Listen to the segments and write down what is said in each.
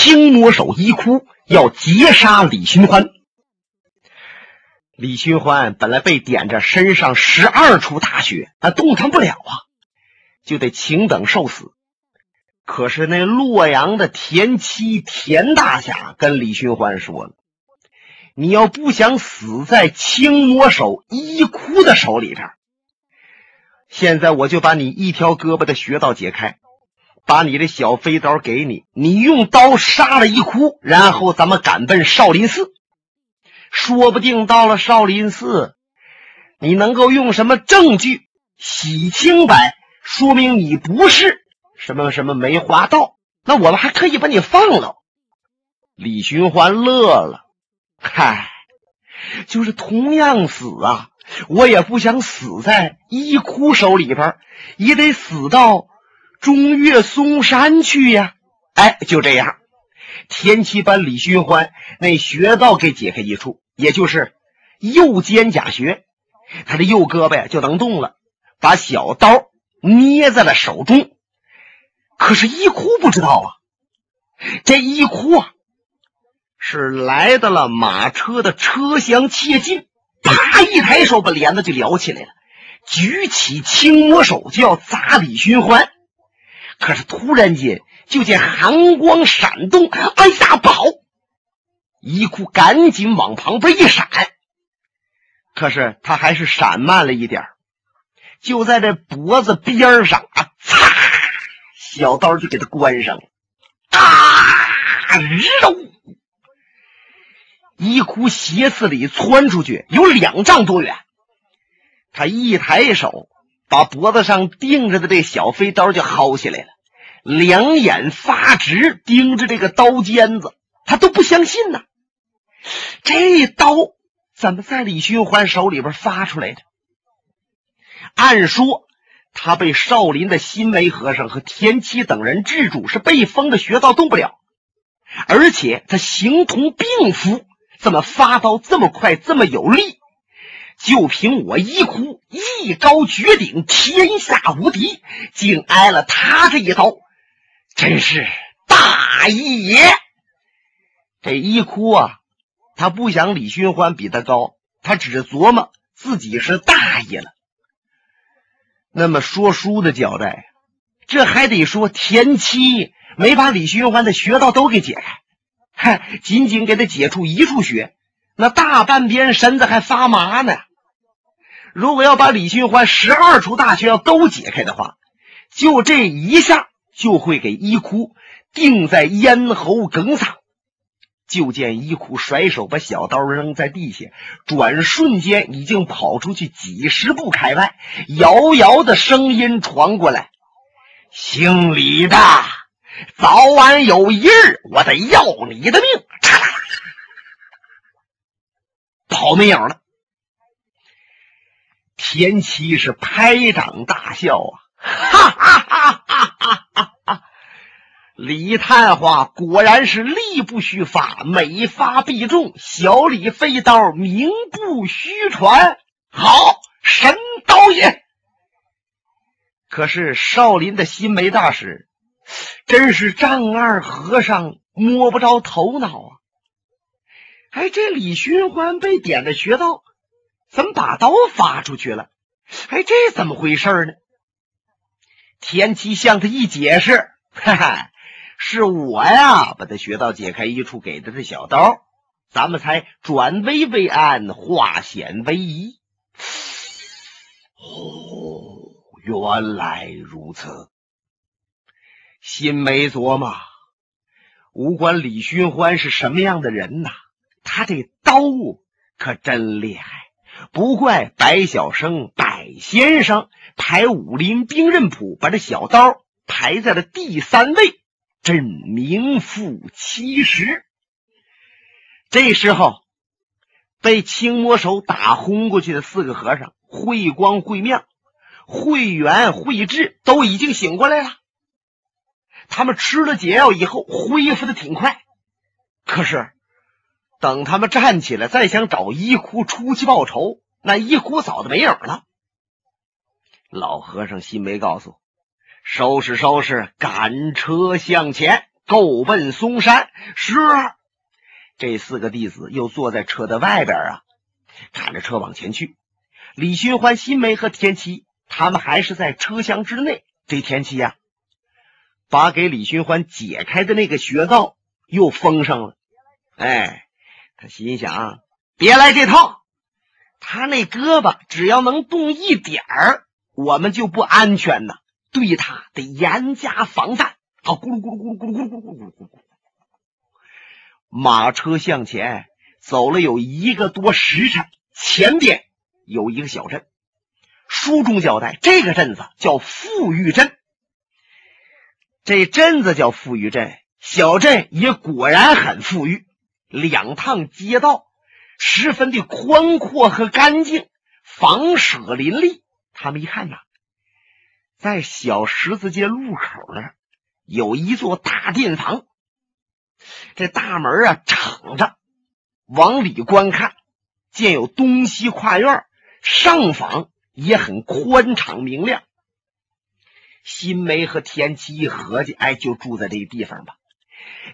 青魔手一哭要劫杀李寻欢。李寻欢本来被点着身上十二处大穴，他动弹不了啊，就得请等受死。可是那洛阳的田七田大侠跟李寻欢说了：“你要不想死在青魔手一哭的手里边，现在我就把你一条胳膊的穴道解开，把你的小飞刀给你，你用刀杀了一哭，然后咱们赶奔少林寺。”说不定到了少林寺，你能够用什么证据洗清白，说明你不是什么什么梅花道，那我们还可以把你放了。李寻欢乐了，嗨，就是同样死啊，我也不想死在一哭手里边，也得死到中岳嵩山去呀。哎，就这样。田七把李寻欢那穴道给解开一处，也就是右肩胛穴，他的右胳膊呀就能动了，把小刀捏在了手中。可是一哭不知道啊，这一哭啊，是来到了马车的车厢切近，啪一抬手把帘子就撩起来了，举起青魔手就要砸李寻欢。可是突然间。就见寒光闪动，哎呀，不好！一哭赶紧往旁边一闪，可是他还是闪慢了一点就在这脖子边上啊，擦，小刀就给他关上了。啊，肉！一哭斜刺里窜出去有两丈多远，他一抬手，把脖子上钉着的这小飞刀就薅下来了。两眼发直，盯着这个刀尖子，他都不相信呢。这刀怎么在李寻欢手里边发出来的？按说他被少林的新梅和尚和田七等人制住，是被封的穴道动不了。而且他形同病夫，怎么发刀这么快，这么有力？就凭我一哭一艺高绝顶，天下无敌，竟挨了他这一刀。真是大义也！这一哭啊，他不想李寻欢比他高，他只琢磨自己是大意了。那么说书的交代，这还得说田七没把李寻欢的穴道都给解开，嗨，仅仅给他解除一处穴，那大半边身子还发麻呢。如果要把李寻欢十二处大穴要都解开的话，就这一下。就会给一哭定在咽喉梗上。就见一哭甩手把小刀扔在地下，转瞬间已经跑出去几十步开外，遥遥的声音传过来：“姓李的，早晚有一日，我得要你的命！”嚓啦跑没影了。田七是拍掌大笑啊，哈哈哈哈哈哈！李探花果然是力不虚发，每发必中。小李飞刀名不虚传，好神刀也。可是少林的新梅大师真是丈二和尚摸不着头脑啊！哎，这李寻欢被点的穴道，怎么把刀发出去了？哎，这怎么回事呢？田七向他一解释，哈哈。是我呀，把他穴道解开一处，给的这小刀，咱们才转危为安，化险为夷。哦，原来如此。心没琢磨，无关李寻欢是什么样的人呐，他这刀可真厉害。不怪白晓生、白先生排武林兵刃谱，把这小刀排在了第三位。真名副其实。这时候，被青魔手打轰过去的四个和尚，慧光、慧妙、慧元、慧智都已经醒过来了。他们吃了解药以后，恢复的挺快。可是，等他们站起来，再想找一哭出去报仇，那一哭早就没影了。老和尚心梅告诉。收拾收拾，赶车向前。够奔嵩山。是，这四个弟子又坐在车的外边啊，看着车往前去。李寻欢、新梅和田七他们还是在车厢之内。这田七呀，把给李寻欢解开的那个穴道又封上了。哎，他心想：别来这套。他那胳膊只要能动一点儿，我们就不安全呐。对他得严加防范。好，咕噜咕噜咕噜咕噜咕噜咕噜咕噜咕噜。马车向前走了有一个多时辰，前边有一个小镇。书中交代，这个镇子叫富裕镇。这镇子叫富裕镇，小镇也果然很富裕。两趟街道十分的宽阔和干净，房舍林立。他们一看呐，在小十字街路口那有一座大殿房，这大门啊敞着，往里观看，见有东西跨院，上房。也很宽敞明亮。新梅和田七一合计，哎，就住在这个地方吧。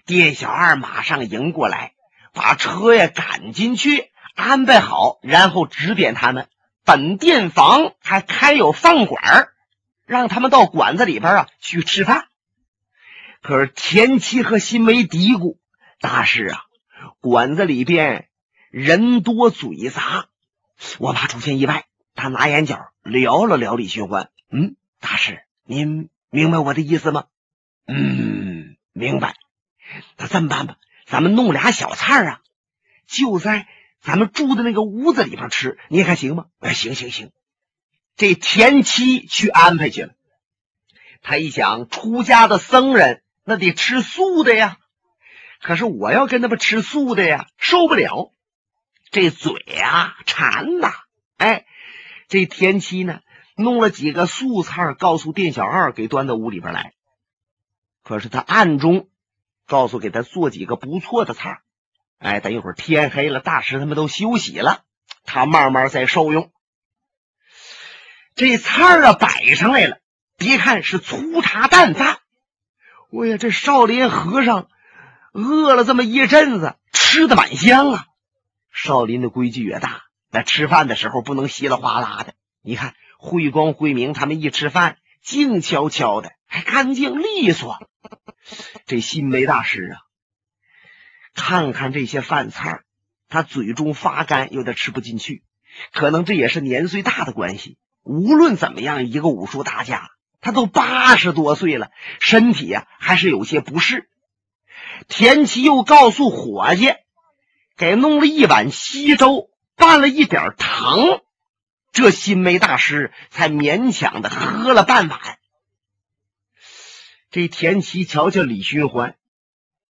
店小二马上迎过来，把车呀赶进去，安排好，然后指点他们，本店房还开有饭馆，让他们到馆子里边啊去吃饭。可是田七和新梅嘀咕：“大师啊，馆子里边人多嘴杂，我怕出现意外。”他拿眼角撩了撩李寻欢，嗯，大师，您明白我的意思吗？嗯，明白。那这么办吧，咱们弄俩小菜啊，就在咱们住的那个屋子里边吃，你看行吗？哎，行行行。这田七去安排去了。他一想，出家的僧人那得吃素的呀，可是我要跟他们吃素的呀，受不了。这嘴啊馋呐，哎。这田七呢，弄了几个素菜，告诉店小二给端到屋里边来。可是他暗中告诉给他做几个不错的菜。哎，等一会儿天黑了，大师他们都休息了，他慢慢再受用。这菜啊摆上来了，别看是粗茶淡饭，哎呀，这少林和尚饿了这么一阵子，吃的满香啊。少林的规矩也大。那吃饭的时候不能稀里哗啦的。你看，慧光、慧明他们一吃饭，静悄悄的，还干净利索。这新梅大师啊，看看这些饭菜，他嘴中发干，有点吃不进去。可能这也是年岁大的关系。无论怎么样，一个武术大家，他都八十多岁了，身体呀还是有些不适。田七又告诉伙计，给弄了一碗稀粥。拌了一点糖，这新梅大师才勉强的喝了半碗。这田七瞧瞧李寻欢，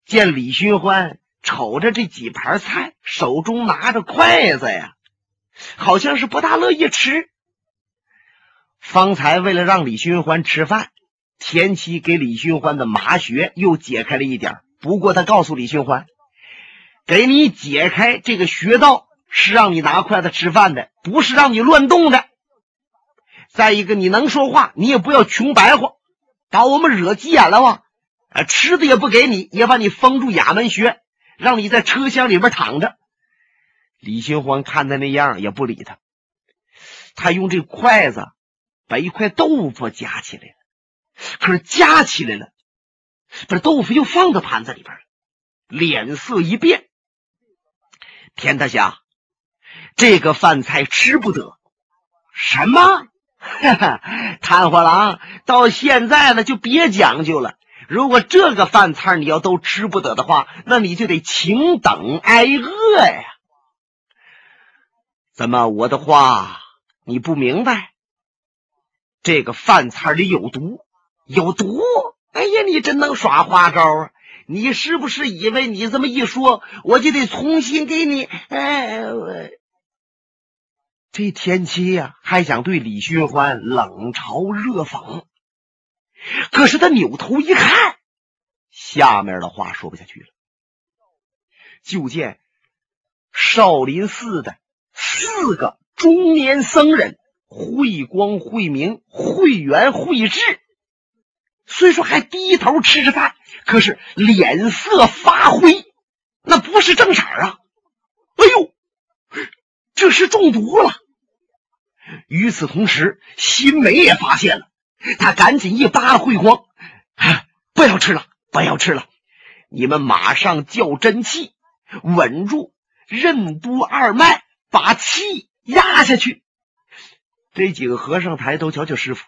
见李寻欢瞅着这几盘菜，手中拿着筷子呀，好像是不大乐意吃。方才为了让李寻欢吃饭，田七给李寻欢的麻穴又解开了一点。不过他告诉李寻欢，给你解开这个穴道。是让你拿筷子吃饭的，不是让你乱动的。再一个，你能说话，你也不要穷白话，把我们惹急眼了吧？啊，吃的也不给你，也把你封住衙门穴，让你在车厢里边躺着。李寻欢看他那样，也不理他。他用这筷子把一块豆腐夹起来了，可是夹起来了，把豆腐又放到盘子里边了，脸色一变。田大侠。这个饭菜吃不得，什么？瘫痪郎，到现在了就别讲究了。如果这个饭菜你要都吃不得的话，那你就得请等挨饿呀。怎么我的话你不明白？这个饭菜里有毒，有毒！哎呀，你真能耍花招啊！你是不是以为你这么一说，我就得重新给你？哎。这田七呀，还想对李寻欢冷嘲热讽，可是他扭头一看，下面的话说不下去了。就见少林寺的四个中年僧人，慧光、慧明、慧远、慧智，虽说还低头吃着饭，可是脸色发灰，那不是正色啊！哎呦，这是中毒了。与此同时，新梅也发现了，他赶紧一扒拉慧光：“不要吃了，不要吃了！你们马上叫真气，稳住任督二脉，把气压下去。”这几个和尚抬头瞧瞧师傅，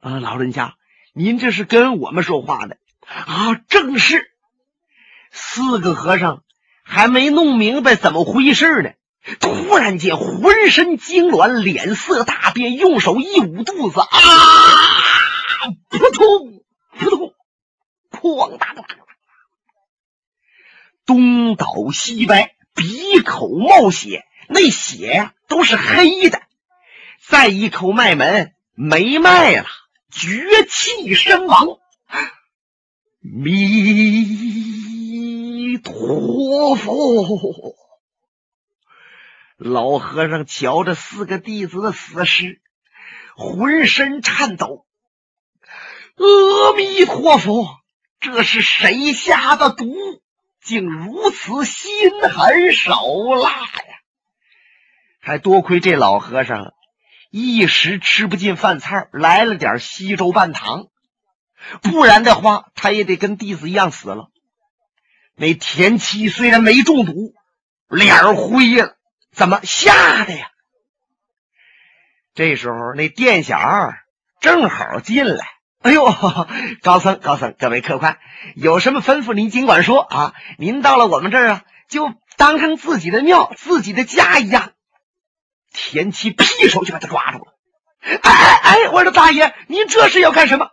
啊，老人家，您这是跟我们说话呢？啊，正是。四个和尚还没弄明白怎么回事呢，突然间浑身痉挛，脸色大变，用手一捂肚子，啊，扑通扑通，哐当当当，东倒西歪，鼻口冒血，那血呀都是黑的。再一口脉门没脉了，绝气身亡。弥陀佛！老和尚瞧着四个弟子的死尸，浑身颤抖。阿弥陀佛，这是谁下的毒，竟如此心狠手辣呀？还多亏这老和尚。一时吃不进饭菜，来了点稀粥拌糖，不然的话，他也得跟弟子一样死了。那田七虽然没中毒，脸灰了，怎么吓的呀？这时候，那店小二正好进来。哎呦，高僧高僧，各位客官，有什么吩咐您尽管说啊！您到了我们这儿啊，就当成自己的庙、自己的家一样。田七劈手就把他抓住了。哎哎哎！我说大爷，您这是要干什么？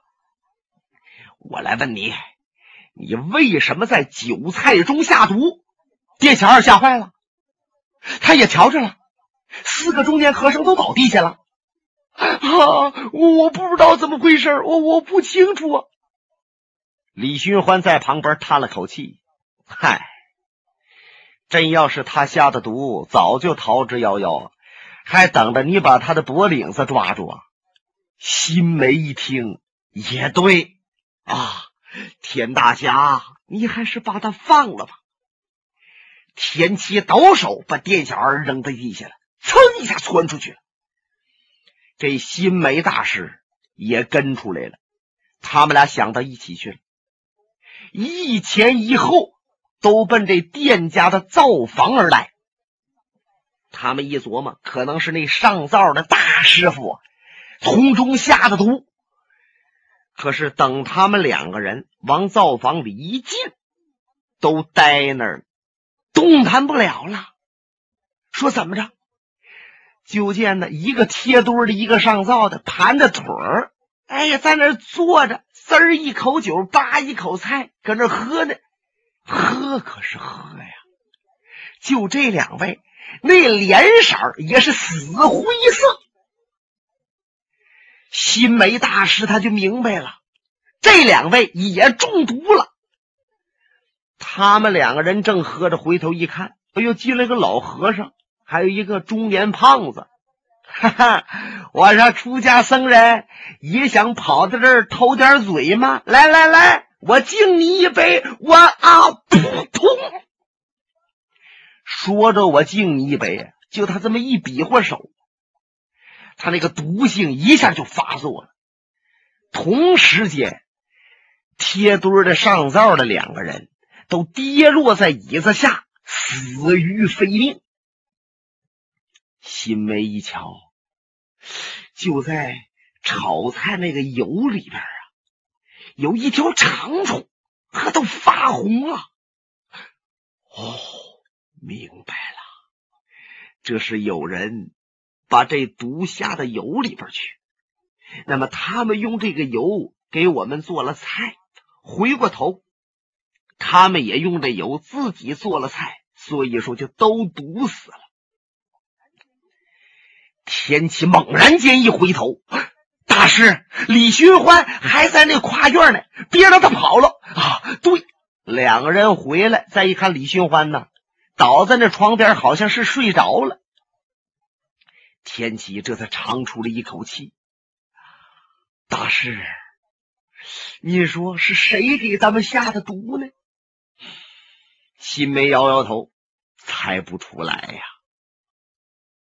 我来问你，你为什么在韭菜中下毒？店小二吓坏了，他也瞧着了，四个中年和尚都倒地下了。啊！我不知道怎么回事，我我不清楚。啊。李寻欢在旁边叹了口气：“嗨，真要是他下的毒，早就逃之夭夭了。”还等着你把他的脖领子抓住啊！新梅一听也对啊，田大侠，你还是把他放了吧。田七抖手把店小二扔在地下了，噌一下窜出去了。这新梅大师也跟出来了，他们俩想到一起去了，一前一后都奔这店家的灶房而来。他们一琢磨，可能是那上灶的大师傅从中下的毒。可是等他们两个人往灶房里一进，都呆那儿，动弹不了了。说怎么着？就见那一个贴墩的，一个上灶的，盘着腿儿，哎呀，在那坐着，滋儿一口酒，扒一口菜，搁那喝呢。喝可是喝呀，就这两位。那脸色也是死灰色。新梅大师他就明白了，这两位也中毒了。他们两个人正喝着，回头一看，哎呦，进来个老和尚，还有一个中年胖子。哈哈，我说出家僧人也想跑到这儿偷点嘴吗？来来来，我敬你一杯，我啊，扑通。说着，我敬你一杯。就他这么一比划手，他那个毒性一下就发作了。同时间，贴墩的上灶的两个人都跌落在椅子下，死于非命。心梅一瞧，就在炒菜那个油里边啊，有一条长虫，它都发红了。哦。明白了，这是有人把这毒下到油里边去。那么他们用这个油给我们做了菜，回过头，他们也用这油自己做了菜，所以说就都毒死了。天启猛然间一回头，大师李寻欢还在那跨院呢，别让他跑了啊！对，两个人回来，再一看李寻欢呢。倒在那床边，好像是睡着了。天启这才长出了一口气：“大师，你说是谁给咱们下的毒呢？新梅摇摇头，猜不出来呀。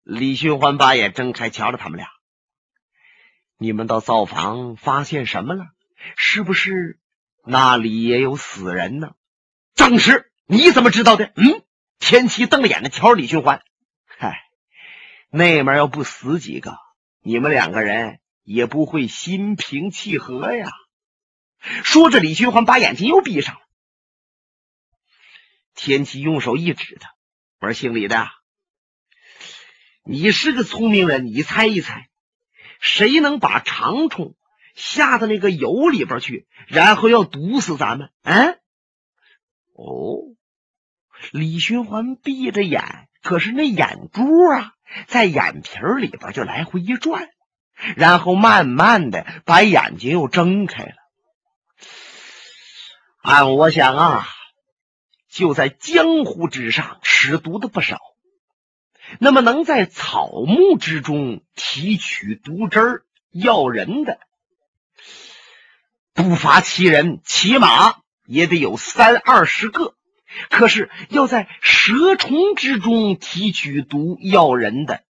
李寻欢把眼睁开，瞧着他们俩：“你们到灶房发现什么了？是不是那里也有死人呢？”正是，你怎么知道的？嗯，天齐瞪着眼睛瞧着李寻欢：“嗨，那面要不死几个，你们两个人也不会心平气和呀。”说着，李寻欢把眼睛又闭上了。天齐用手一指他，我说：“姓李的，你是个聪明人，你猜一猜，谁能把长虫下到那个油里边去，然后要毒死咱们？”嗯，哦，李寻欢闭着眼，可是那眼珠啊，在眼皮里边就来回一转，然后慢慢的把眼睛又睁开了。按我想啊，就在江湖之上使毒的不少，那么能在草木之中提取毒汁儿要人的，不乏其人，起码也得有三二十个。可是要在蛇虫之中提取毒要人的，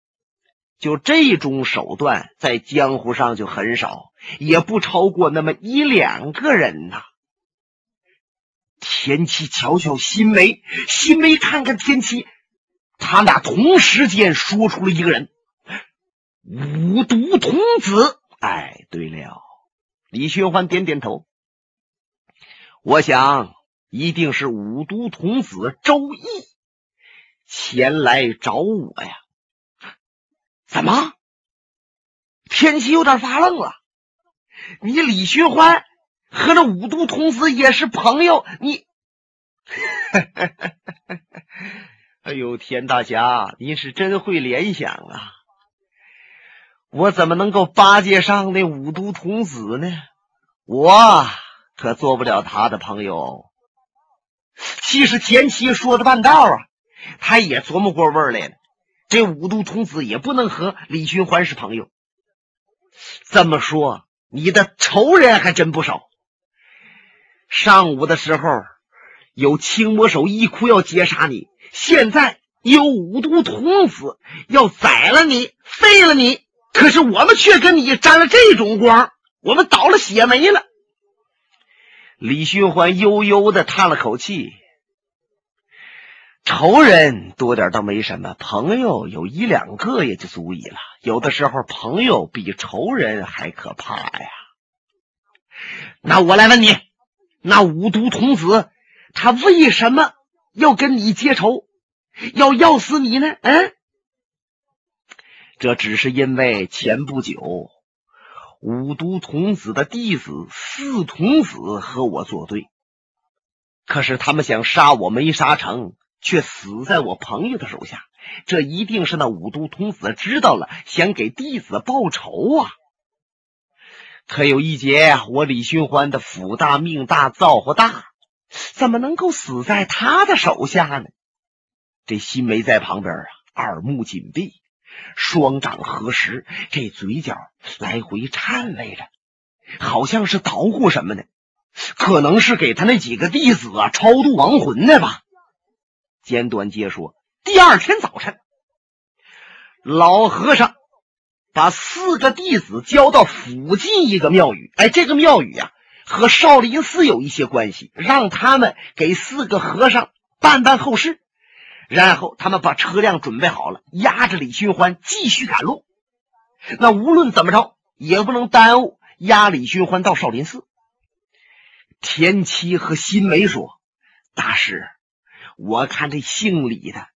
就这种手段，在江湖上就很少，也不超过那么一两个人呐。天齐瞧瞧新梅，新梅看看天齐，他俩同时间说出了一个人——五毒童子。哎，对了，李寻欢点点头，我想一定是五毒童子周易前来找我呀。怎么？天齐有点发愣了。你李寻欢？和那五毒童子也是朋友，你，哎呦，田大侠，你是真会联想啊！我怎么能够巴结上那五毒童子呢？我可做不了他的朋友。其实前期说的半道啊，他也琢磨过味儿来了。这五毒童子也不能和李寻欢是朋友。这么说，你的仇人还真不少。上午的时候，有青魔手一哭要劫杀你；现在有五毒童子要宰了你、废了你。可是我们却跟你沾了这种光，我们倒了血霉了。李寻欢悠悠的叹了口气：“仇人多点倒没什么，朋友有一两个也就足矣了。有的时候，朋友比仇人还可怕呀。”那我来问你。那五毒童子，他为什么要跟你结仇，要要死你呢？嗯，这只是因为前不久五毒童子的弟子四童子和我作对，可是他们想杀我没杀成，却死在我朋友的手下。这一定是那五毒童子知道了，想给弟子报仇啊！可有一劫，我李寻欢的福大命大造化大，怎么能够死在他的手下呢？这心梅在旁边啊，耳目紧闭，双掌合十，这嘴角来回颤巍着，好像是捣鼓什么呢？可能是给他那几个弟子啊超度亡魂呢吧。简短接说，第二天早晨，老和尚。把四个弟子交到附近一个庙宇，哎，这个庙宇啊和少林寺有一些关系，让他们给四个和尚办办后事，然后他们把车辆准备好了，押着李寻欢继续赶路。那无论怎么着，也不能耽误押李寻欢到少林寺。田七和新梅说：“大师，我看这姓李的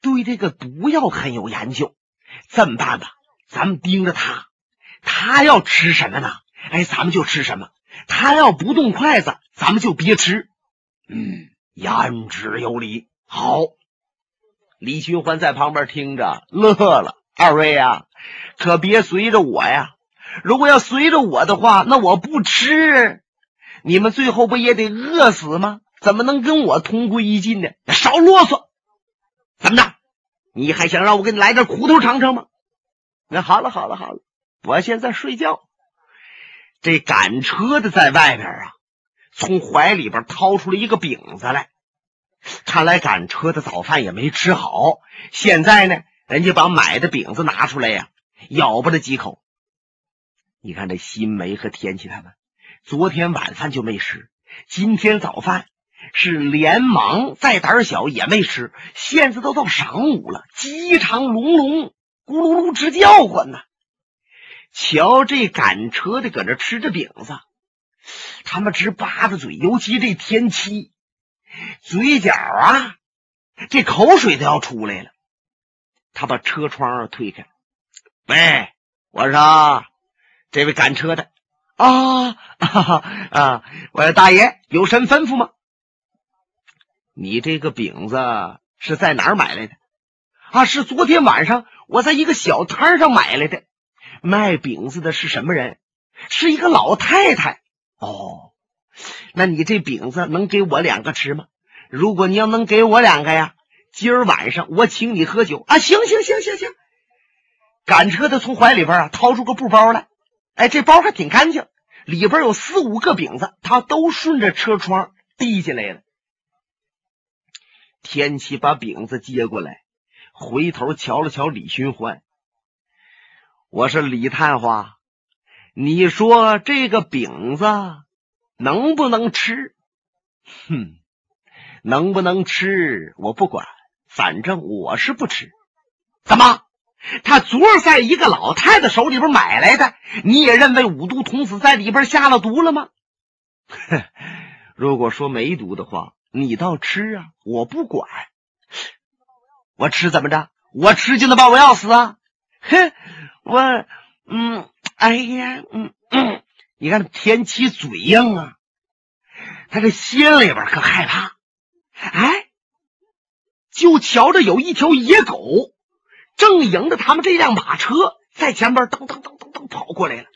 对这个毒药很有研究，这么办吧？”咱们盯着他，他要吃什么呢？哎，咱们就吃什么。他要不动筷子，咱们就别吃。嗯，言之有理。好，李寻欢在旁边听着乐了。二位呀，可别随着我呀！如果要随着我的话，那我不吃，你们最后不也得饿死吗？怎么能跟我同归于尽呢？少啰嗦！怎么着？你还想让我给你来点苦头尝尝吗？那好了，好了，好了，我现在睡觉。这赶车的在外边啊，从怀里边掏出了一个饼子来。看来赶车的早饭也没吃好，现在呢，人家把买的饼子拿出来呀，咬吧了几口。你看这新梅和天气他们，昨天晚饭就没吃，今天早饭是连忙再胆小也没吃，现在都到晌午了，饥肠辘辘，咕噜噜直叫唤呢。瞧这赶车的搁这吃着饼子，他们直巴着嘴，尤其这天七，嘴角啊，这口水都要出来了。他把车窗推开，喂，我说。这位赶车的啊啊！我说大爷有甚吩咐吗？你这个饼子是在哪儿买来的？啊，是昨天晚上我在一个小摊上买来的。卖饼子的是什么人？是一个老太太。哦，那你这饼子能给我两个吃吗？如果你要能给我两个呀，今儿晚上我请你喝酒啊！行行行行行。赶车的从怀里边啊掏出个布包来。哎，这包还挺干净，里边有四五个饼子，他都顺着车窗递进来了。天启把饼子接过来，回头瞧了瞧李寻欢，我说李探花，你说这个饼子能不能吃？哼，能不能吃我不管，反正我是不吃。怎么？他昨儿在一个老太太手里边买来的，你也认为五毒童子在里边下了毒了吗？如果说没毒的话，你倒吃啊！我不管，我吃怎么着？我吃就能把我要死啊？哼！我嗯，哎呀，嗯嗯，你看天气嘴硬啊，他这心里边可害怕。哎，就瞧着有一条野狗。正迎着他们这辆马车在前边噔噔噔噔噔跑过来了，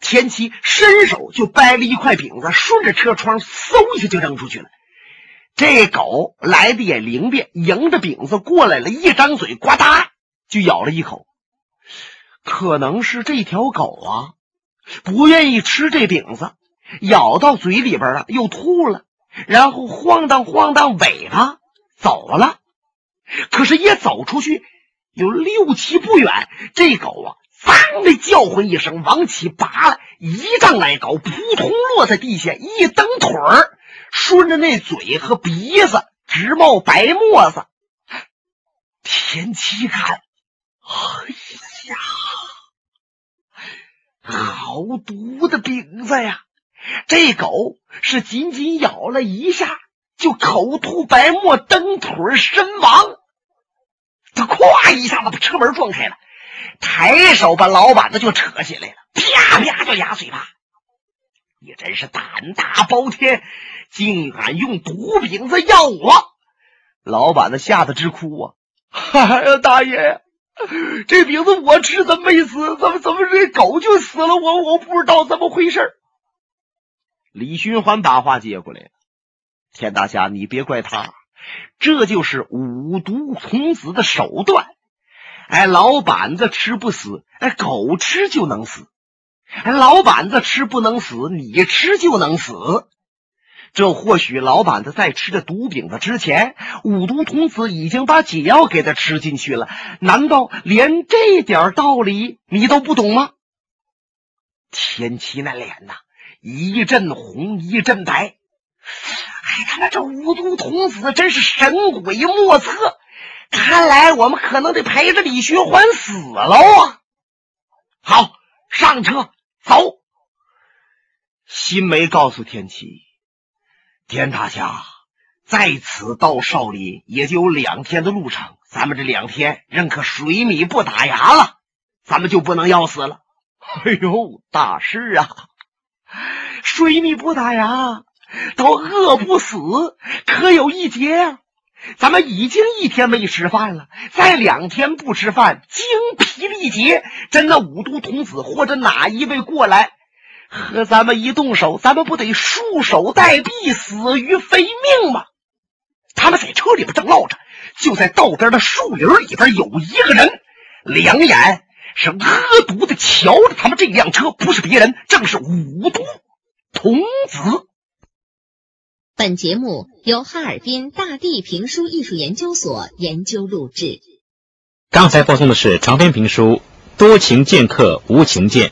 田七伸手就掰了一块饼子，顺着车窗嗖一下就扔出去了。这狗来的也灵便，迎着饼子过来了，一张嘴呱嗒就咬了一口。可能是这条狗啊，不愿意吃这饼子，咬到嘴里边了又吐了，然后晃荡晃荡尾巴走了。可是，一走出去。有六七步远，这狗啊，嗖的叫唤一声，往起拔了一丈来高，扑通落在地下，一蹬腿儿，顺着那嘴和鼻子直冒白沫子。田七看，哎呀，好毒的饼子呀！这狗是仅仅咬了一下，就口吐白沫，蹬腿身亡。他咵一下子把车门撞开了，抬手把老板子就扯起来了，啪啪就俩嘴巴。你真是胆大包天，竟敢用毒饼子要我！老板子吓得直哭啊！哎呀，大爷，这饼子我吃怎么没死？怎么怎么这狗就死了？我我不知道怎么回事。李寻欢把话接过来了：“田大侠，你别怪他。”这就是五毒童子的手段，哎，老板子吃不死，哎，狗吃就能死；哎，老板子吃不能死，你吃就能死。这或许老板子在吃这毒饼子之前，五毒童子已经把解药给他吃进去了。难道连这点道理你都不懂吗？天齐那脸呐，一阵红一阵白。哎，他妈这五毒童子真是神鬼莫测，看来我们可能得陪着李寻欢死喽啊！好，上车走。新梅告诉天启，田大侠，在此到少林也就有两天的路程，咱们这两天认可水米不打牙了，咱们就不能要死了。哎呦，大事啊！水米不打牙。都饿不死，可有一劫啊！咱们已经一天没吃饭了，再两天不吃饭，精疲力竭。真的五毒童子或者哪一位过来和咱们一动手，咱们不得束手待毙，死于非命吗？他们在车里边正唠着，就在道边的树林里边有一个人，两眼是恶毒的瞧着他们这辆车，不是别人，正是五毒童子。本节目由哈尔滨大地评书艺术研究所研究录制。刚才播送的是长篇评书《多情剑客无情剑》。